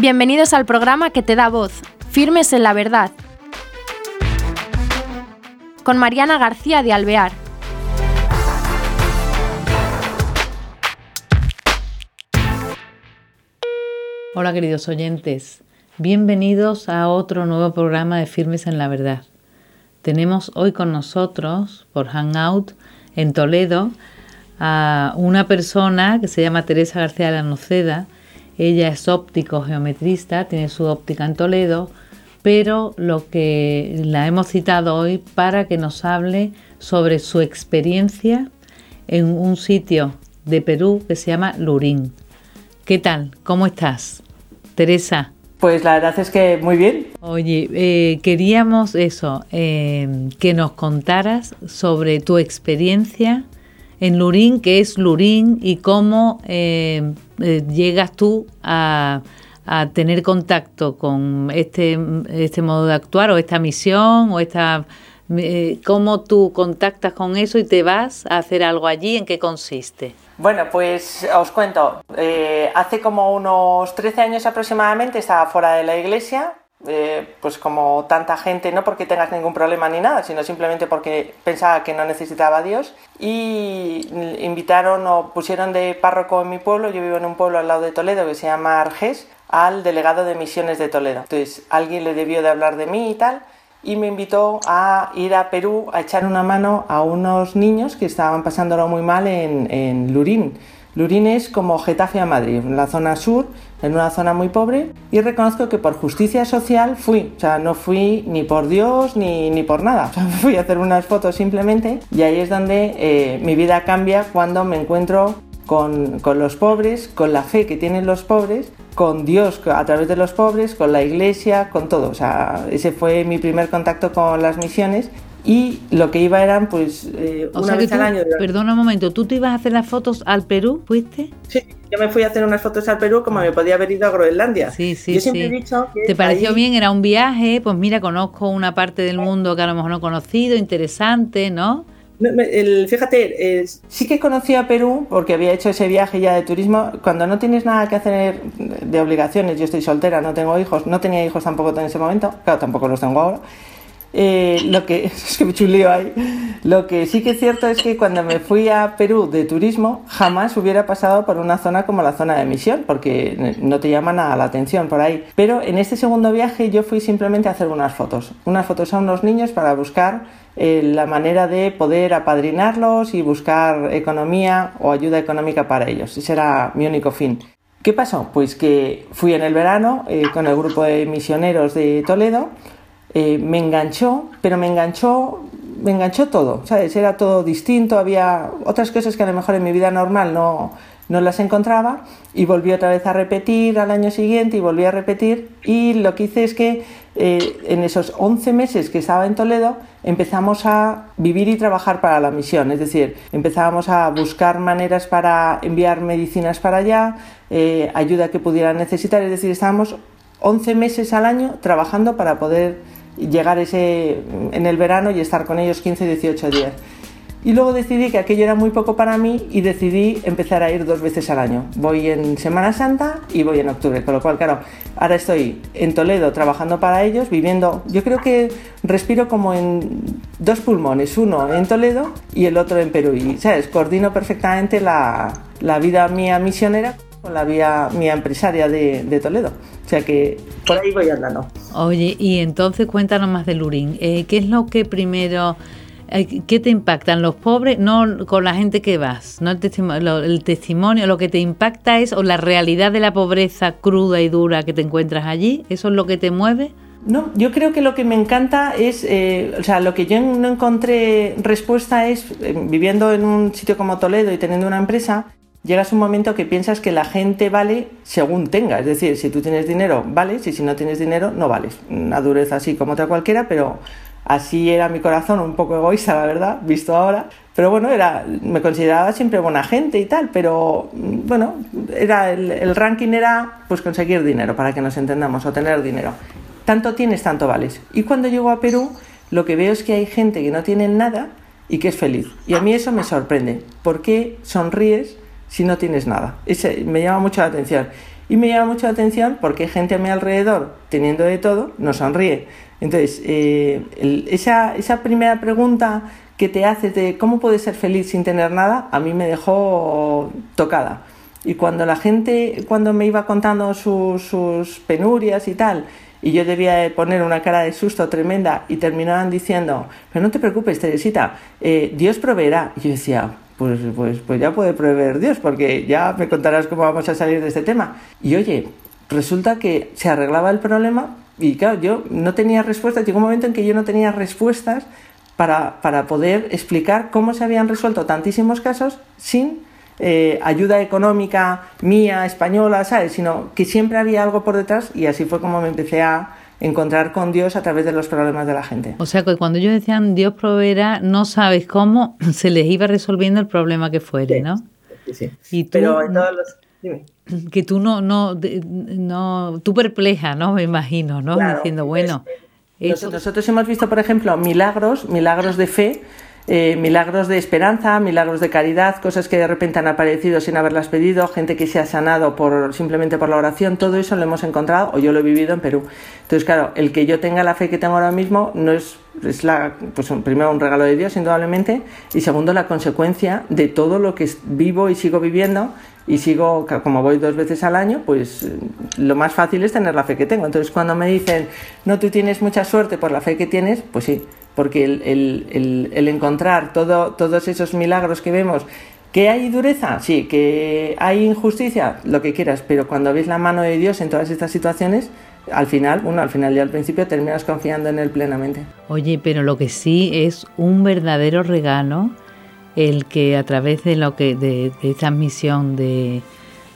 Bienvenidos al programa que te da voz, Firmes en la Verdad, con Mariana García de Alvear. Hola queridos oyentes, bienvenidos a otro nuevo programa de Firmes en la Verdad. Tenemos hoy con nosotros, por Hangout, en Toledo, a una persona que se llama Teresa García de la Noceda. Ella es óptico geometrista, tiene su óptica en Toledo, pero lo que la hemos citado hoy para que nos hable sobre su experiencia en un sitio de Perú que se llama Lurín. ¿Qué tal? ¿Cómo estás? Teresa. Pues la verdad es que muy bien. Oye, eh, queríamos eso, eh, que nos contaras sobre tu experiencia en Lurín, qué es Lurín y cómo eh, llegas tú a, tener contacto con este, este modo de actuar o esta misión o esta... ¿Cómo tú contactas con eso y te vas a hacer algo allí? ¿En qué consiste? Bueno, pues os cuento. Eh, hace como unos 13 años aproximadamente estaba fuera de la iglesia, eh, pues como tanta gente, no porque tengas ningún problema ni nada, sino simplemente porque pensaba que no necesitaba Dios. Y invitaron o pusieron de párroco en mi pueblo, yo vivo en un pueblo al lado de Toledo que se llama Argés, al delegado de misiones de Toledo. Entonces alguien le debió de hablar de mí y tal y me invitó a ir a Perú a echar una mano a unos niños que estaban pasándolo muy mal en, en Lurín. Lurín es como Getafe a Madrid, en la zona sur, en una zona muy pobre, y reconozco que por justicia social fui, o sea, no fui ni por Dios ni, ni por nada, fui a hacer unas fotos simplemente, y ahí es donde eh, mi vida cambia cuando me encuentro con, con, los pobres, con la fe que tienen los pobres, con Dios a través de los pobres, con la iglesia, con todo. O sea, ese fue mi primer contacto con las misiones y lo que iba eran pues eh, una vez al año. Perdona un momento, ¿tú te ibas a hacer las fotos al Perú, fuiste? Sí, yo me fui a hacer unas fotos al Perú como me podía haber ido a Groenlandia. Sí, sí, yo siempre he dicho ¿Te pareció bien? Era un viaje, pues mira, conozco una parte del mundo que a lo mejor no he conocido, interesante, ¿no? fíjate, sí que conocí a Perú porque había hecho ese viaje ya de turismo. Cuando no tienes nada que hacer de obligaciones, yo estoy soltera, no tengo hijos, no tenía hijos tampoco en ese momento, claro, tampoco los tengo ahora. Eh, lo que es que. Lo que sí que es cierto es que cuando me fui a Perú de turismo, jamás hubiera pasado por una zona como la zona de misión, porque no te llama nada la atención por ahí. Pero en este segundo viaje yo fui simplemente a hacer unas fotos, unas fotos a unos niños para buscar eh, la manera de poder apadrinarlos y buscar economía o ayuda económica para ellos. Ese era mi único fin. ¿Qué pasó? Pues que fui en el verano eh, con el grupo de misioneros de Toledo eh, me enganchó, pero me enganchó, me enganchó todo, ¿sabes? Era todo distinto, había otras cosas que a lo mejor en mi vida normal no, no las encontraba y volví otra vez a repetir al año siguiente y volví a repetir y lo que hice es que eh, en esos 11 meses que estaba en Toledo empezamos a vivir y trabajar para la misión, es decir, empezábamos a buscar maneras para enviar medicinas para allá, eh, ayuda que pudieran necesitar, es decir, estábamos 11 meses al año trabajando para poder llegar ese, en el verano y estar con ellos 15 18 días. Y luego decidí que aquello era muy poco para mí y decidí empezar a ir dos veces al año. Voy en Semana Santa y voy en octubre, con lo cual, claro, ahora estoy en Toledo trabajando para ellos, viviendo, yo creo que respiro como en dos pulmones, uno en Toledo y el otro en Perú. Y, ¿sabes? Coordino perfectamente la, la vida mía misionera con la vida mía empresaria de, de Toledo. O sea que por ahí voy andando. Oye, y entonces cuéntanos más de Lurín. Eh, ¿Qué es lo que primero... Eh, ¿Qué te impactan los pobres? No con la gente que vas, no el testimonio, lo, el testimonio, lo que te impacta es o la realidad de la pobreza cruda y dura que te encuentras allí, ¿eso es lo que te mueve? No, yo creo que lo que me encanta es, eh, o sea, lo que yo no encontré respuesta es, viviendo en un sitio como Toledo y teniendo una empresa, llegas un momento que piensas que la gente vale según tenga. Es decir, si tú tienes dinero, vales, y si no tienes dinero, no vales. Una dureza así como otra cualquiera, pero así era mi corazón, un poco egoísta, la verdad, visto ahora. Pero bueno, era, me consideraba siempre buena gente y tal, pero bueno, era el, el ranking era pues conseguir dinero, para que nos entendamos, o tener dinero. Tanto tienes, tanto vales. Y cuando llego a Perú, lo que veo es que hay gente que no tiene nada y que es feliz. Y a mí eso me sorprende. ¿Por qué sonríes si no tienes nada. Me llama mucho la atención. Y me llama mucho la atención porque gente a mi alrededor, teniendo de todo, no sonríe. Entonces, eh, esa, esa primera pregunta que te haces de cómo puedes ser feliz sin tener nada, a mí me dejó tocada. Y cuando la gente, cuando me iba contando sus, sus penurias y tal, y yo debía poner una cara de susto tremenda y terminaban diciendo, pero no te preocupes, Teresita, eh, Dios proveerá. Y yo decía, pues, pues, pues ya puede proveer Dios, porque ya me contarás cómo vamos a salir de este tema. Y oye, resulta que se arreglaba el problema y claro, yo no tenía respuestas, llegó un momento en que yo no tenía respuestas para, para poder explicar cómo se habían resuelto tantísimos casos sin eh, ayuda económica mía, española, ¿sabes? Sino que siempre había algo por detrás y así fue como me empecé a encontrar con Dios a través de los problemas de la gente. O sea que cuando ellos decían Dios proveerá, no sabes cómo se les iba resolviendo el problema que fuere, ¿no? Sí, sí. Y Pero en todos los... Dime. Que tú no, no, no, tú perpleja, ¿no? Me imagino, ¿no? Diciendo, bueno... nosotros hemos visto, por ejemplo, milagros, milagros de fe, eh, milagros de esperanza, milagros de caridad, cosas que de repente han aparecido sin haberlas pedido, gente que se ha sanado por, simplemente por la oración, todo eso lo hemos encontrado o yo lo he vivido en Perú. Entonces, claro, el que yo tenga la fe que tengo ahora mismo no es, es la, pues primero un regalo de Dios, indudablemente, y segundo la consecuencia de todo lo que vivo y sigo viviendo y sigo, como voy dos veces al año, pues eh, lo más fácil es tener la fe que tengo. Entonces, cuando me dicen, no, tú tienes mucha suerte por la fe que tienes, pues sí, porque el, encontrar todo, todos esos milagros que vemos, que hay dureza, sí, que hay injusticia, lo que quieras, pero cuando ves la mano de Dios en todas estas situaciones, al final, bueno, al final y al principio terminas confiando en Él plenamente. Oye, pero lo que sí es un verdadero regalo el que a través de lo que de, esta misión de,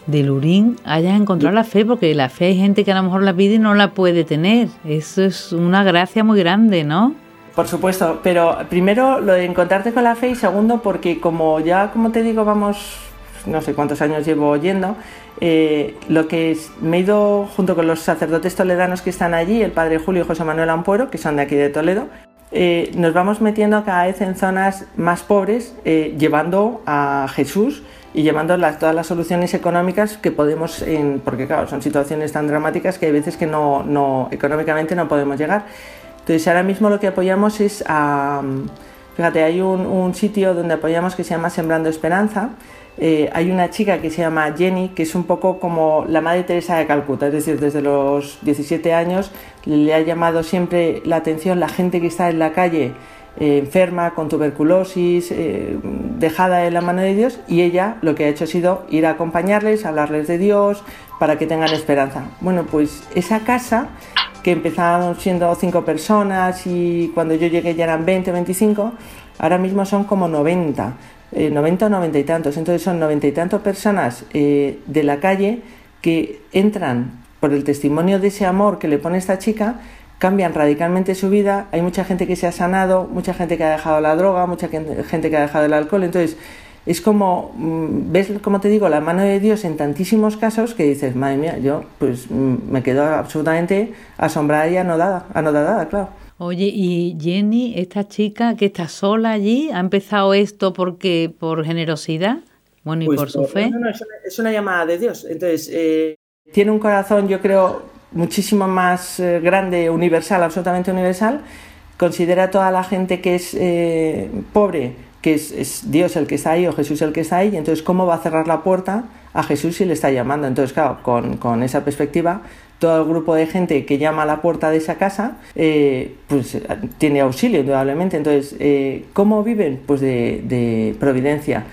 de Lurín hayas encontrado la fe, porque la fe hay gente que a lo mejor la pide y no la puede tener. Eso es una gracia muy grande, ¿no? Por supuesto, pero primero lo de encontrarte con la fe y segundo porque como ya, como te digo, vamos, no sé cuántos años llevo oyendo, eh, lo que me he ido junto con los sacerdotes toledanos que están allí, el padre Julio y José Manuel Ampuero, que son de aquí de Toledo, eh, nos vamos metiendo cada vez en zonas más pobres, eh, llevando a Jesús y llevando todas las soluciones económicas que podemos, en, porque claro, son situaciones tan dramáticas que hay veces que no, no económicamente no podemos llegar. Entonces ahora mismo lo que apoyamos es a... Fíjate, hay un, sitio donde apoyamos que se llama Sembrando Esperanza. Eh, hay una chica que se llama Jenny, que es un poco como la Madre Teresa de Calcuta, es decir, desde los 17 años le ha llamado siempre la atención la gente que está en la calle eh, enferma, con tuberculosis, eh, dejada en la mano de Dios, y ella lo que ha hecho ha sido ir a acompañarles, hablarles de Dios, para que tengan esperanza. Bueno, pues esa casa que empezaron siendo cinco personas y cuando yo llegué ya eran 20, 25, ahora mismo son como 90, 90 o 90 y tantos. Entonces son 90 y tantas personas eh, de la calle que entran por el testimonio de ese amor que le pone esta chica, cambian radicalmente su vida. Hay mucha gente que se ha sanado, mucha gente que ha dejado la droga, mucha gente que ha dejado el alcohol. Entonces, es como, mm, ves, como te digo, la mano de Dios en tantísimos casos que dices, madre mía, yo pues mm, me quedo absolutamente asombrada y anodada, anodada, claro. Oye, y Jenny, esta chica que está sola allí, ¿ha empezado esto porque por generosidad? Bueno, y pues por su fe. No, no, es, una, llamada de Dios. Entonces, eh, tiene un corazón, yo creo, muchísimo más eh, grande, universal, absolutamente universal. Considera a toda la gente que es eh, pobre que es, Dios el que está ahí o Jesús el que está ahí, y entonces cómo va a cerrar la puerta a Jesús si le está llamando. Entonces, claro, con, esa perspectiva, todo el grupo de gente que llama a la puerta de esa casa, eh, pues tiene auxilio, indudablemente. Entonces, eh, ¿cómo viven? Pues de, providencia.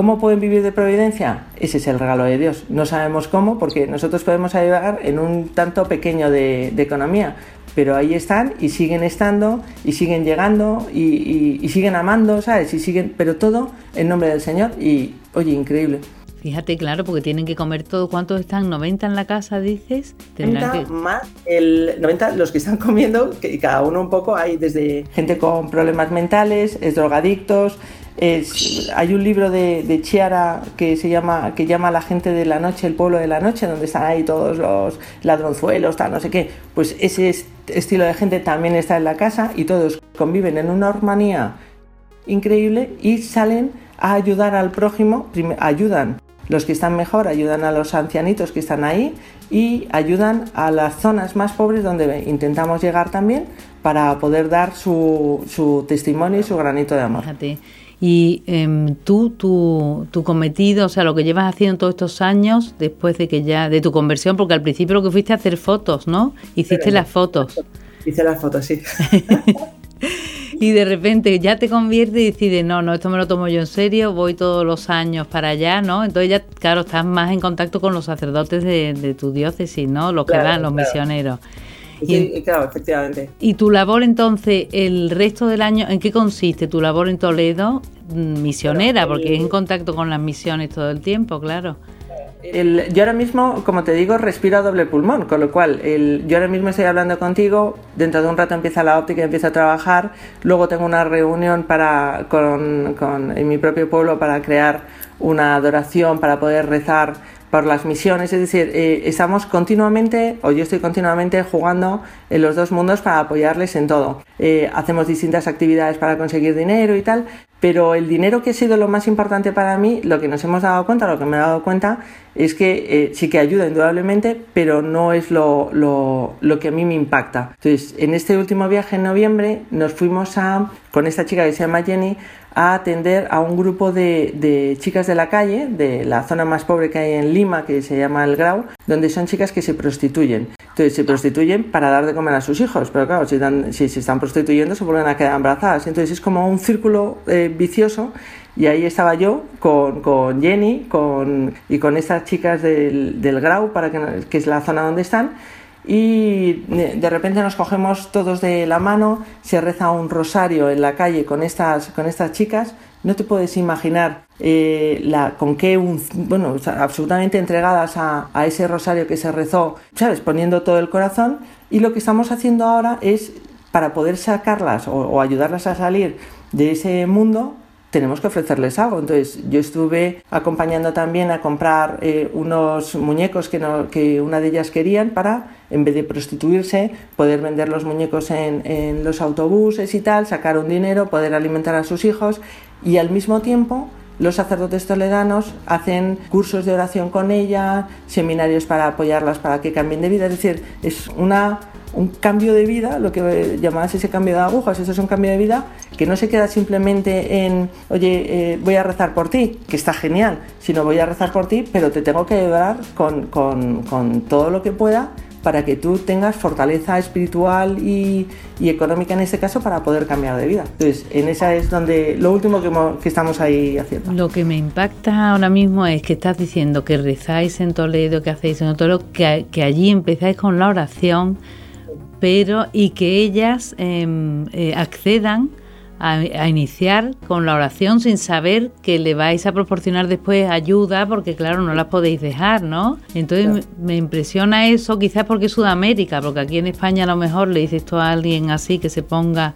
¿Cómo pueden vivir de providencia? Ese es el regalo de Dios. No sabemos cómo, porque nosotros podemos ayudar en un tanto pequeño de, economía, pero ahí están y siguen estando y siguen llegando y, siguen amando, ¿sabes? Y siguen, pero todo en nombre del Señor y, oye, increíble. Fíjate, claro, porque tienen que comer todo. ¿Cuántos están? ¿90 en la casa, dices? 90 más el 90 los que están comiendo, que cada uno un poco, hay desde gente con problemas mentales, es drogadictos, hay un libro de, Chiara que se llama que llama La gente de la noche, el pueblo de la noche, donde están ahí todos los ladronzuelos, tal, no sé qué. Pues ese estilo de gente también está en la casa y todos conviven en una armonía increíble y salen a ayudar al prójimo, ayudan los que están mejor ayudan a los ancianitos que están ahí y ayudan a las zonas más pobres donde intentamos llegar también para poder dar su, su testimonio y su granito de amor. Fíjate. Y em, tú, tu, tu cometido, o sea, lo que llevas haciendo todos estos años después de que ya, de tu conversión, porque al principio lo que fuiste a hacer fotos, ¿no? Hiciste las fotos. Hice las fotos, sí. y de repente ya te convierte y decides, no, no, esto me lo tomo yo en serio, voy todos los años para allá, ¿no? Entonces ya, claro, estás más en contacto con los sacerdotes de, tu diócesis, ¿no? Los que dan, los misioneros. Sí, claro, efectivamente. ¿Y tu labor entonces, el resto del año, en qué consiste tu labor en Toledo? Mm, misionera, porque es en contacto con las misiones todo el tiempo, claro. Yo ahora mismo, como te digo, respiro a doble pulmón, con lo cual yo ahora mismo estoy hablando contigo, dentro de un rato empieza la óptica y empiezo a trabajar, luego tengo una reunión para, con, en mi propio pueblo para crear una adoración, para poder rezar por las misiones, es decir, eh, estamos continuamente, o yo estoy continuamente jugando en los dos mundos para apoyarles en todo. Eh, hacemos distintas actividades para conseguir dinero y tal, pero el dinero que ha sido lo más importante para mí, lo que nos hemos dado cuenta, lo que me he dado cuenta, es que eh, sí que ayuda indudablemente, pero no es lo, lo, lo, que a mí me impacta. Entonces, en este último viaje en noviembre nos fuimos a, con esta chica que se llama Jenny, a atender a un grupo de, chicas de la calle, de la zona más pobre que hay en Lima, que se llama El Grau, donde son chicas que se prostituyen. Entonces se prostituyen para dar de comer a sus hijos, pero claro, si, si se están prostituyendo se vuelven a quedar embarazadas. Entonces es como un círculo eh, vicioso y ahí estaba yo con, con Jenny con, y con estas chicas del, del Grau, para que, que es la zona donde están y de repente nos cogemos todos de la mano, se reza un rosario en la calle con estas, con estas chicas. No te puedes imaginar eh, la, con qué, un, bueno, absolutamente entregadas a, a, ese rosario que se rezó, ¿sabes? Poniendo todo el corazón. Y lo que estamos haciendo ahora es, para poder sacarlas o ayudarlas a salir de ese mundo, tenemos que ofrecerles algo. Entonces yo estuve acompañando también a comprar eh, unos muñecos que, no, que una de ellas querían para, en vez de prostituirse, poder vender los muñecos en, en los autobuses y tal, sacar un dinero, poder alimentar a sus hijos y al mismo tiempo los sacerdotes toledanos hacen cursos de oración con ella, seminarios para apoyarlas para que cambien de vida. Es decir, es una un cambio de vida, lo que llamabas ese cambio de agujas, eso es un cambio de vida que no se queda simplemente en, oye, eh, voy a rezar por ti, que está genial, sino voy a rezar por ti, pero te tengo que ayudar con, con, con todo lo que pueda para que tú tengas fortaleza espiritual y, y, económica en este caso para poder cambiar de vida. Entonces, en esa es donde lo último que, que, estamos ahí haciendo. Lo que me impacta ahora mismo es que estás diciendo que rezáis en Toledo, que hacéis en Toledo, que, que allí empezáis con la oración pero y que ellas em, eh, accedan a, iniciar con la oración sin saber que le vais a proporcionar después ayuda, porque claro, no las podéis dejar, ¿no? Entonces me, impresiona eso, quizás porque es Sudamérica, porque aquí en España a lo mejor le dices tú a alguien así que se ponga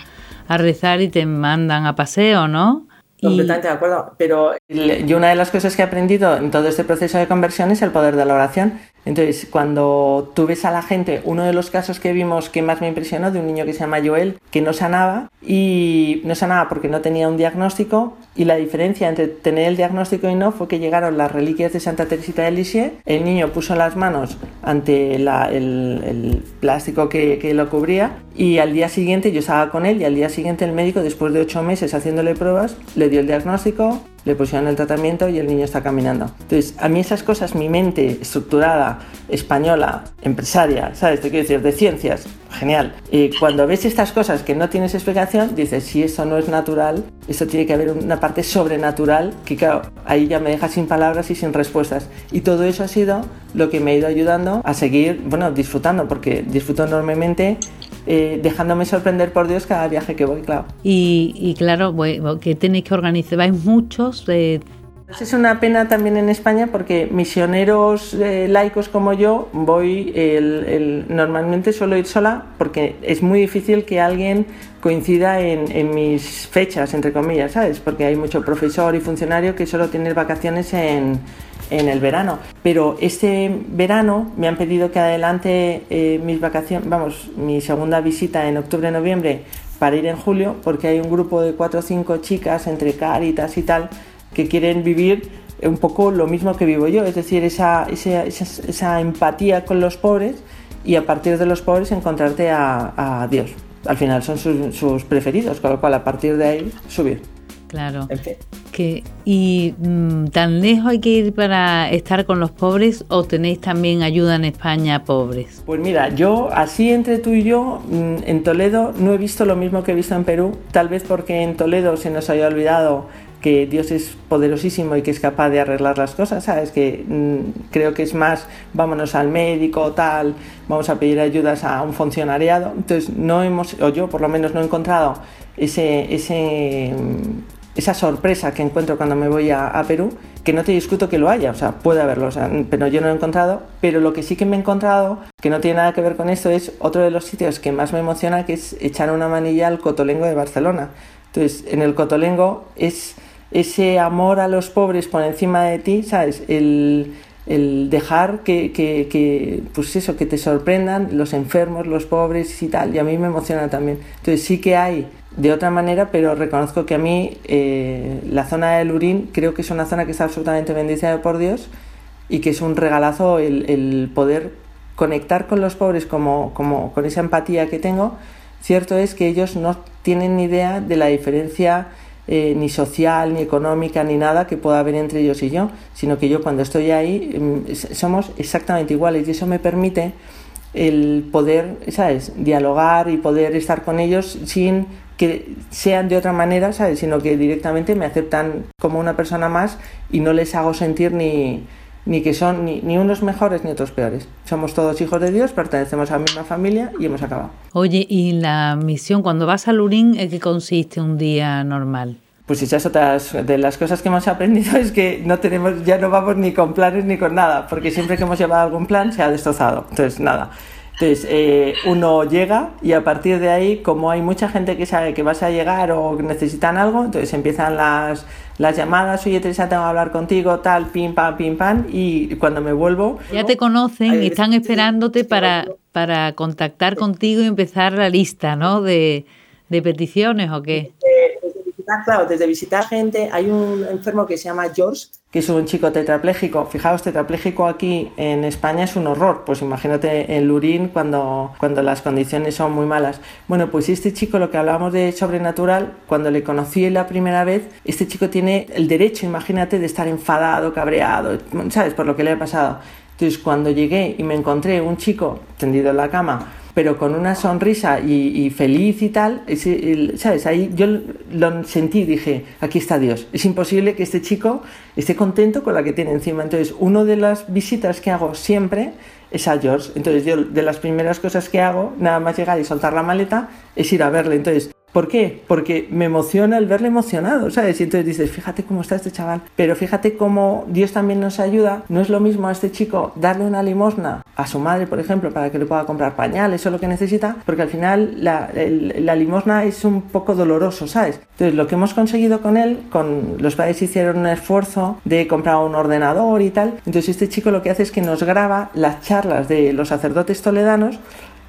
a rezar y te mandan a paseo, ¿no? Completamente de acuerdo, pero yo una de las cosas que he aprendido en todo este proceso de conversión es el poder de la oración. Entonces, cuando tú ves a la gente, uno de los casos que vimos que más me impresionó de un niño que se llama Joel, que no sanaba y no sanaba porque no tenía un diagnóstico y la diferencia entre tener el diagnóstico y no fue que llegaron las reliquias de Santa Teresita de Lisieux, el niño puso las manos ante el, plástico que, que lo cubría y al día siguiente yo estaba con él y al día siguiente el médico, después de ocho meses haciéndole pruebas, le dio el diagnóstico, le pusieron el tratamiento y el niño está caminando. Entonces, a mí esas cosas, mi mente estructurada, española, empresaria, ¿sabes? Te quiero decir, de ciencias, genial. Y cuando ves estas cosas que no tienes explicación, dices, si eso no es natural, eso tiene que haber una parte sobrenatural que, claro, ahí ya me deja sin palabras y sin respuestas. Y todo eso ha sido lo que me ha ido ayudando a seguir, bueno, disfrutando, porque disfruto enormemente eh, dejándome sorprender por Dios cada viaje que voy, claro. Y, claro, que tenéis que organizar, vais muchos. Eh... Es una pena también en España porque misioneros eh, laicos como yo voy, el, normalmente suelo ir sola porque es muy difícil que alguien coincida en, en, mis fechas, entre comillas, ¿sabes? Porque hay mucho profesor y funcionario que solo tiene vacaciones en, en el verano. Pero este verano me han pedido que adelante eh, mis vacaciones, vamos, mi segunda visita en octubre-noviembre para ir en julio, porque hay un grupo de cuatro o cinco chicas entre Caritas y tal que quieren vivir un poco lo mismo que vivo yo, es decir, esa, esa, esa, empatía con los pobres y a partir de los pobres encontrarte a, a Dios. Al final son sus, sus, preferidos, con lo cual a partir de ahí subir. Claro. Que, ¿Y mm, tan lejos hay que ir para estar con los pobres o tenéis también ayuda en España a pobres? Pues mira, yo así entre tú y yo, mm, en Toledo no he visto lo mismo que he visto en Perú, tal vez porque en Toledo se nos haya olvidado que Dios es poderosísimo y que es capaz de arreglar las cosas, ¿sabes? Que mm, creo que es más, vámonos al médico, tal, vamos a pedir ayudas a un funcionariado. Entonces, no hemos, o yo por lo menos no he encontrado ese, ese, esa sorpresa que encuentro cuando me voy a, Perú, que no te discuto que lo haya, o sea, puede haberlo, pero yo no lo he encontrado. Pero lo que sí que me he encontrado, que no tiene nada que ver con esto, es otro de los sitios que más me emociona, que es echar una manilla al Cotolengo de Barcelona. Entonces, en el Cotolengo es ese amor a los pobres por encima de ti, ¿sabes? El, dejar que, que, pues eso, que te sorprendan los enfermos, los pobres y tal, y a mí me emociona también. Entonces sí que hay de otra manera, pero reconozco que a mí eh, la zona del Urín creo que es una zona que está absolutamente bendecida por Dios y que es un regalazo el, el poder conectar con los pobres como, como con esa empatía que tengo. Cierto es que ellos no tienen ni idea de la diferencia eh, ni social, ni económica, ni nada que pueda haber entre ellos y yo, sino que yo cuando estoy ahí mm, somos exactamente iguales y eso me permite el poder, ¿sabes?, dialogar y poder estar con ellos sin que sean de otra manera, ¿sabes?, sino que directamente me aceptan como una persona más y no les hago sentir ni, ni que son ni, ni, unos mejores ni otros peores. Somos todos hijos de Dios, pertenecemos a la misma familia y hemos acabado. Oye, ¿y la misión cuando vas a Lurín en qué consiste un día normal? Pues esas otras de las cosas que hemos aprendido es que no tenemos, ya no vamos ni con planes ni con nada, porque siempre que hemos llevado algún plan se ha destrozado. Entonces, nada. Entonces, eh, uno llega y a partir de ahí, como hay mucha gente que sabe que vas a llegar o necesitan algo, entonces empiezan las, las llamadas, oye Teresa, tengo que hablar contigo, tal, pim, pam, pim, pam, y cuando me vuelvo... Ya te conocen y están esperándote para, para contactar contigo y empezar la lista, ¿no? De, de peticiones o qué. Visitar, claro, desde visitar gente, hay un enfermo que se llama George, que es un chico tetrapléjico. Fijaos, tetrapléjico aquí en España es un horror. Pues imagínate en Lurín cuando, cuando las condiciones son muy malas. Bueno, pues este chico, lo que hablábamos de sobrenatural, cuando le conocí la primera vez, este chico tiene el derecho, imagínate, de estar enfadado, cabreado, ¿sabes? Por lo que le ha pasado. Entonces, cuando llegué y me encontré un chico tendido en la cama, pero con una sonrisa y, feliz y tal, ¿sabes? Ahí yo lo sentí, dije, aquí está Dios. Es imposible que este chico esté contento con la que tiene encima. Entonces, una de las visitas que hago siempre es a George. Entonces, yo de las primeras cosas que hago, nada más llegar y soltar la maleta, es ir a verle. Entonces, ¿Por qué? Porque me emociona el verle emocionado, ¿sabes? Y entonces dices, fíjate cómo está este chaval, pero fíjate cómo Dios también nos ayuda. No es lo mismo a este chico darle una limosna a su madre, por ejemplo, para que le pueda comprar pañales o lo que necesita, porque al final la, la limosna es un poco doloroso, ¿sabes? Entonces lo que hemos conseguido con él, con los padres hicieron un esfuerzo de comprar un ordenador y tal. Entonces este chico lo que hace es que nos graba las charlas de los sacerdotes toledanos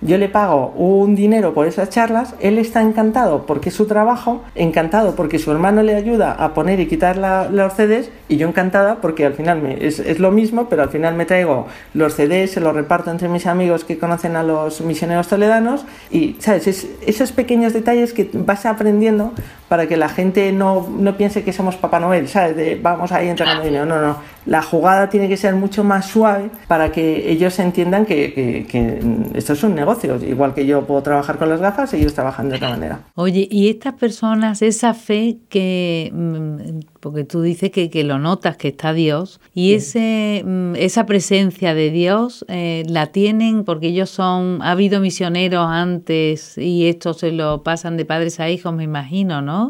yo le pago un dinero por esas charlas, él está encantado porque es su trabajo, encantado porque su hermano le ayuda a poner y quitar la, los CDs y yo encantada porque al final me, es, es, lo mismo, pero al final me traigo los CDs, se los reparto entre mis amigos que conocen a los misioneros toledanos y, ¿sabes? Es, esos pequeños detalles que vas aprendiendo para que la gente no, no piense que somos Papá Noel, ¿sabes? De vamos ahí entregando dinero. No, no. La jugada tiene que ser mucho más suave para que ellos entiendan que, que, que esto es un negocio igual que yo puedo trabajar con las gafas, ellos trabajan de otra manera. Oye, y estas personas, esa fe que, mm, porque tú dices que, que lo notas, que está Dios, y ese, mm, esa presencia de Dios eh, la tienen porque ellos son, ha habido misioneros antes y esto se lo pasan de padres a hijos, me imagino, ¿no?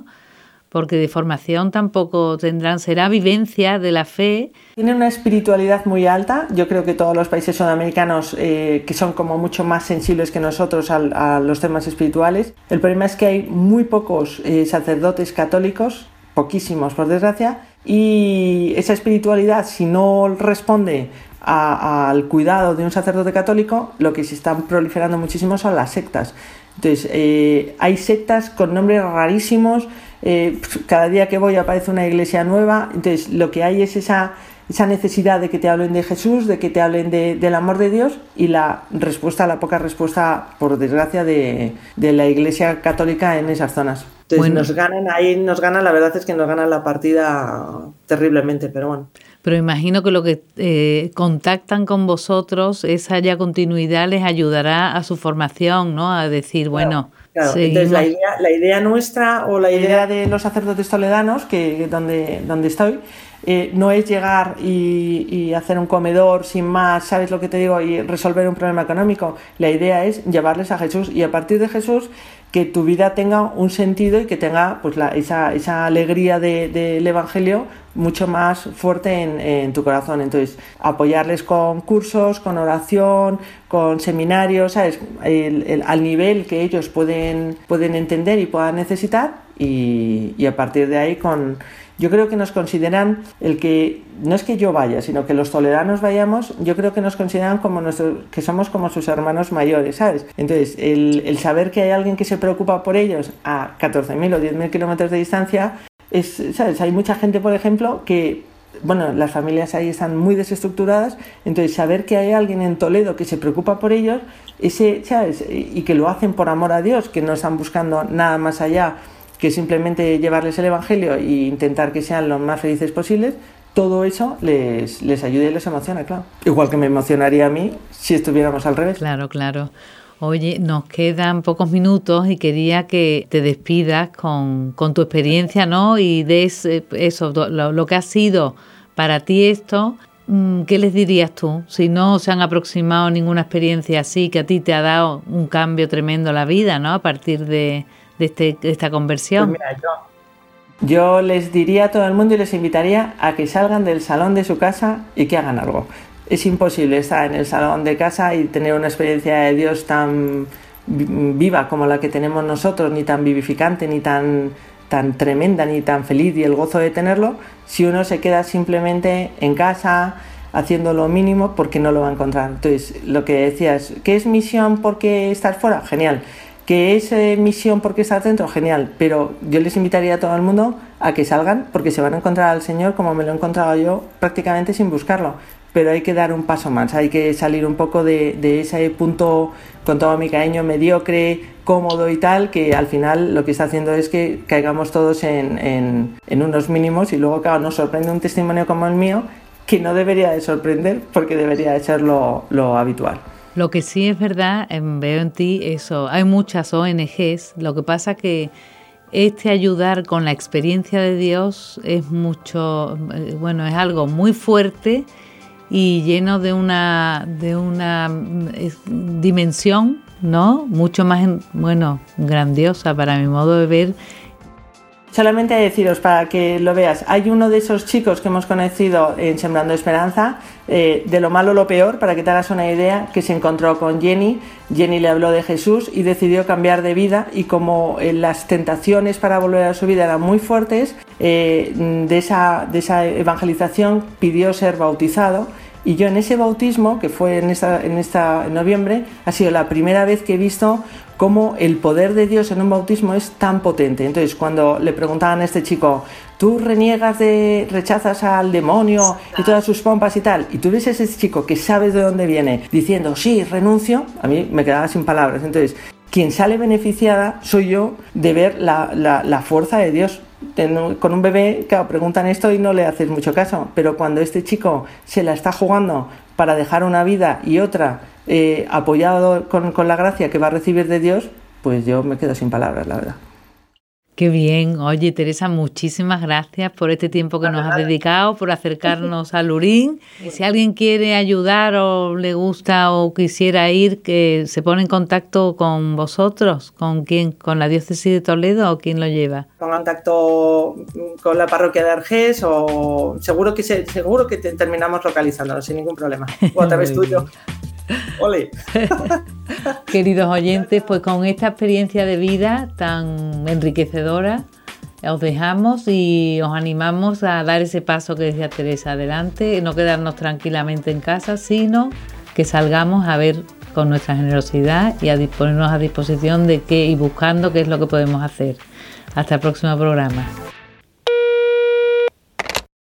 Porque de formación tampoco tendrán, será vivencia de la fe. Tienen una espiritualidad muy alta, yo creo que todos los países sudamericanos eh, que son como mucho más sensibles que nosotros a, los temas espirituales. El problema es que hay muy pocos eh, sacerdotes católicos, poquísimos por desgracia, y esa espiritualidad si no responde al cuidado de un sacerdote católico, lo que se están proliferando muchísimo son las sectas. Entonces, eh, hay sectas con nombres rarísimos eh, cada día que voy aparece una iglesia nueva, entonces lo que hay es esa esa necesidad de que te hablen de Jesús, de que te hablen del amor de Dios y la respuesta, la poca respuesta, por desgracia, de, la Iglesia Católica en esas zonas. Entonces nos ganan, ahí nos ganan, la verdad es que nos ganan la partida terriblemente, pero bueno. Pero imagino que lo que eh, contactan con vosotros, esa ya continuidad les ayudará a su formación, ¿no? A decir, bueno... Claro, entonces la idea, la idea nuestra o la idea de los sacerdotes toledanos, que donde, donde estoy, eh, no es llegar y, hacer un comedor sin más, ¿sabes lo que te digo? Y resolver un problema económico. La idea es llevarles a Jesús y a partir de Jesús que tu vida tenga un sentido y que tenga pues esa, esa, alegría del Evangelio mucho más fuerte en, tu corazón. Entonces, apoyarles con cursos, con oración, con seminarios, ¿sabes? al nivel que ellos pueden, pueden entender y puedan necesitar y a partir de ahí con yo creo que nos consideran el que, no es que yo vaya, sino que los toledanos vayamos, yo creo que nos consideran como nuestros, que somos como sus hermanos mayores, ¿sabes? Entonces, el, saber que hay alguien que se preocupa por ellos a 14.000 o 10.000 kilómetros de distancia, es, ¿sabes? Hay mucha gente, por ejemplo, que bueno, las familias ahí están muy desestructuradas, entonces saber que hay alguien en Toledo que se preocupa por ellos, ese, ¿sabes? Y que lo hacen por amor a Dios, que no están buscando nada más allá que simplemente llevarles el Evangelio e intentar que sean lo más felices posibles, todo eso les, les ayuda y les emociona, claro. Igual que me emocionaría a mí si estuviéramos al revés. Claro, claro. Oye, nos quedan pocos minutos y quería que te despidas con, tu experiencia, ¿no? Y des eh, eso, lo, lo, que ha sido para ti esto. Mm, ¿Qué les dirías tú si no se han aproximado ninguna experiencia así que a ti te ha dado un cambio tremendo la vida, ¿no? A partir de, de, este, esta conversión? Pues yo, les diría a todo el mundo y les invitaría a que salgan del salón de su casa y que hagan algo. Es imposible estar en el salón de casa y tener una experiencia de Dios tan viva como la que tenemos nosotros, ni tan vivificante, ni tan, tan tremenda, ni tan feliz y el gozo de tenerlo, si uno se queda simplemente en casa haciendo lo mínimo porque no lo va a encontrar. Entonces, lo que decías, ¿qué es misión porque estás fuera? Genial que es eh, misión porque estás dentro, genial, pero yo les invitaría a todo el mundo a que salgan porque se van a encontrar al Señor como me lo he encontrado yo prácticamente sin buscarlo. Pero hay que dar un paso más, hay que salir un poco de, ese punto con todo mi cariño mediocre, cómodo y tal, que al final lo que está haciendo es que caigamos todos en, unos mínimos y luego, claro, nos sorprende un testimonio como el mío que no debería de sorprender porque debería de ser lo habitual. Lo que sí es verdad, em, veo en ti eso, hay muchas ONGs, lo que pasa que este ayudar con la experiencia de Dios es mucho, eh, bueno, es algo muy fuerte y lleno de una, de una mm, dimensión, ¿no? Mucho más, bueno, grandiosa para mi modo de ver Solamente deciros para que lo veas, hay uno de esos chicos que hemos conocido en Sembrando Esperanza, eh, de lo malo lo peor, para que te hagas una idea, que se encontró con Jenny, Jenny le habló de Jesús y decidió cambiar de vida y como eh, las tentaciones para volver a su vida eran muy fuertes, eh, de, esa, de esa evangelización pidió ser bautizado y yo en ese bautismo, que fue en esta, en esta en noviembre, ha sido la primera vez que he visto cómo el poder de Dios en un bautismo es tan potente. Entonces, cuando le preguntaban a este chico, tú reniegas de, rechazas al demonio y todas sus pompas y tal, y tú ves a ese chico que sabes de dónde viene diciendo, sí, renuncio, a mí me quedaba sin palabras. Entonces, quien sale beneficiada soy yo de ver la, la, la fuerza de Dios con un bebé, claro, preguntan esto y no le haces mucho caso, pero cuando este chico se la está jugando para dejar una vida y otra eh, apoyado con, con la gracia que va a recibir de Dios, pues yo me quedo sin palabras, la verdad. Qué bien. Oye, Teresa, muchísimas gracias por este tiempo que nos has dedicado, por acercarnos a Lurín. Y si alguien quiere ayudar o le gusta o quisiera ir, que se pone en contacto con vosotros, ¿con quién? ¿Con la diócesis de Toledo o quién lo lleva? Con contacto con la parroquia de Argés o seguro que seguro que te terminamos localizando sin ningún problema. O a través tuyo. ¡Ole! Queridos oyentes, pues con esta experiencia de vida tan enriquecedora, os dejamos y os animamos a dar ese paso que decía Teresa adelante, no quedarnos tranquilamente en casa, sino que salgamos a ver con nuestra generosidad y a ponernos a disposición de qué y buscando qué es lo que podemos hacer. Hasta el próximo programa.